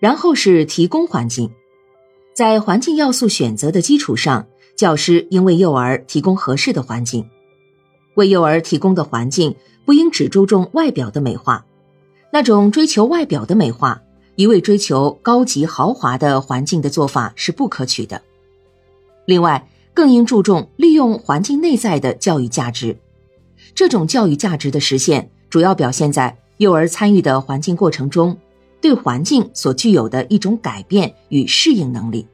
然后是提供环境，在环境要素选择的基础上，教师应为幼儿提供合适的环境。为幼儿提供的环境不应只注重外表的美化，那种追求外表的美化，一味追求高级豪华的环境的做法是不可取的。另外，更应注重利用环境内在的教育价值。这种教育价值的实现，主要表现在幼儿参与的环境过程中，对环境所具有的一种改变与适应能力。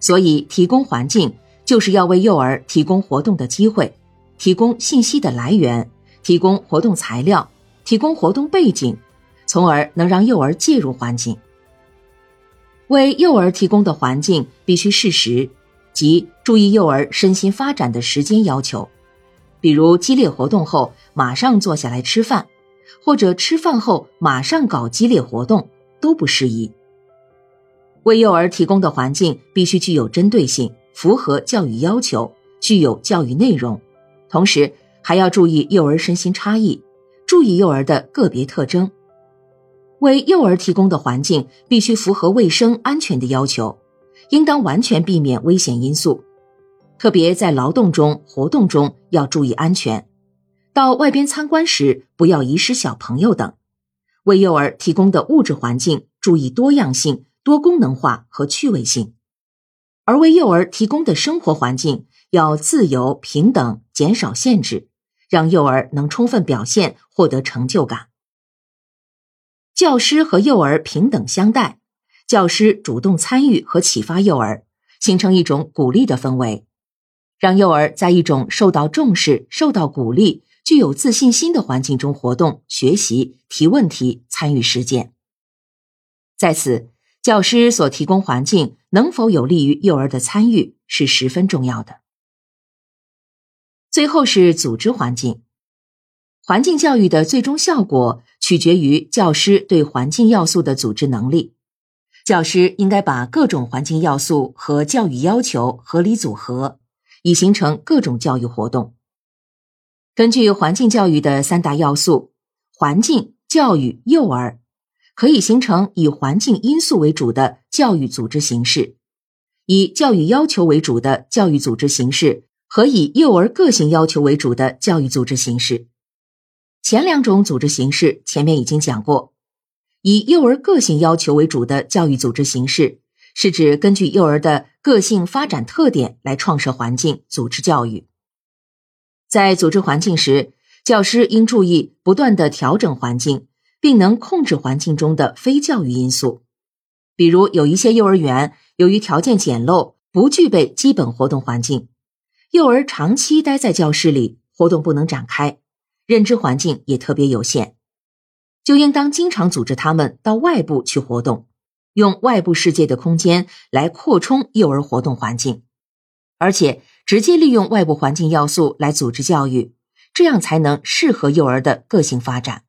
所以，提供环境就是要为幼儿提供活动的机会。提供信息的来源，提供活动材料，提供活动背景，从而能让幼儿介入环境。为幼儿提供的环境必须适时，即注意幼儿身心发展的时间要求。比如激烈活动后马上坐下来吃饭，或者吃饭后马上搞激烈活动都不适宜。为幼儿提供的环境必须具有针对性，符合教育要求，具有教育内容。同时，还要注意幼儿身心差异，注意幼儿的个别特征。为幼儿提供的环境必须符合卫生安全的要求，应当完全避免危险因素，特别在劳动中、活动中要注意安全。到外边参观时，不要遗失小朋友等。为幼儿提供的物质环境，注意多样性、多功能化和趣味性；而为幼儿提供的生活环境。要自由、平等，减少限制，让幼儿能充分表现，获得成就感。教师和幼儿平等相待，教师主动参与和启发幼儿，形成一种鼓励的氛围，让幼儿在一种受到重视、受到鼓励、具有自信心的环境中活动、学习、提问题、参与实践。在此，教师所提供环境能否有利于幼儿的参与，是十分重要的。最后是组织环境，环境教育的最终效果取决于教师对环境要素的组织能力。教师应该把各种环境要素和教育要求合理组合，以形成各种教育活动。根据环境教育的三大要素：环境、教育、幼儿，可以形成以环境因素为主的教育组织形式，以教育要求为主的教育组织形式。和以幼儿个性要求为主的教育组织形式，前两种组织形式前面已经讲过。以幼儿个性要求为主的教育组织形式，是指根据幼儿的个性发展特点来创设环境、组织教育。在组织环境时，教师应注意不断的调整环境，并能控制环境中的非教育因素。比如，有一些幼儿园由于条件简陋，不具备基本活动环境。幼儿长期待在教室里，活动不能展开，认知环境也特别有限，就应当经常组织他们到外部去活动，用外部世界的空间来扩充幼儿活动环境，而且直接利用外部环境要素来组织教育，这样才能适合幼儿的个性发展。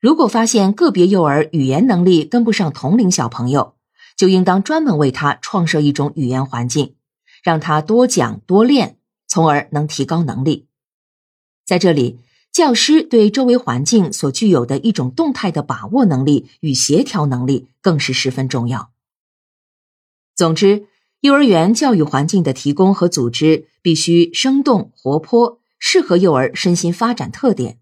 如果发现个别幼儿语言能力跟不上同龄小朋友，就应当专门为他创设一种语言环境。让他多讲多练，从而能提高能力。在这里，教师对周围环境所具有的一种动态的把握能力与协调能力更是十分重要。总之，幼儿园教育环境的提供和组织必须生动活泼，适合幼儿身心发展特点。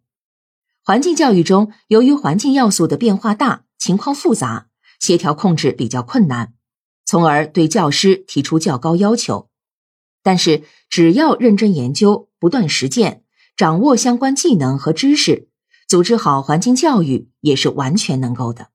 环境教育中，由于环境要素的变化大、情况复杂，协调控制比较困难。从而对教师提出较高要求，但是只要认真研究、不断实践，掌握相关技能和知识，组织好环境教育也是完全能够的。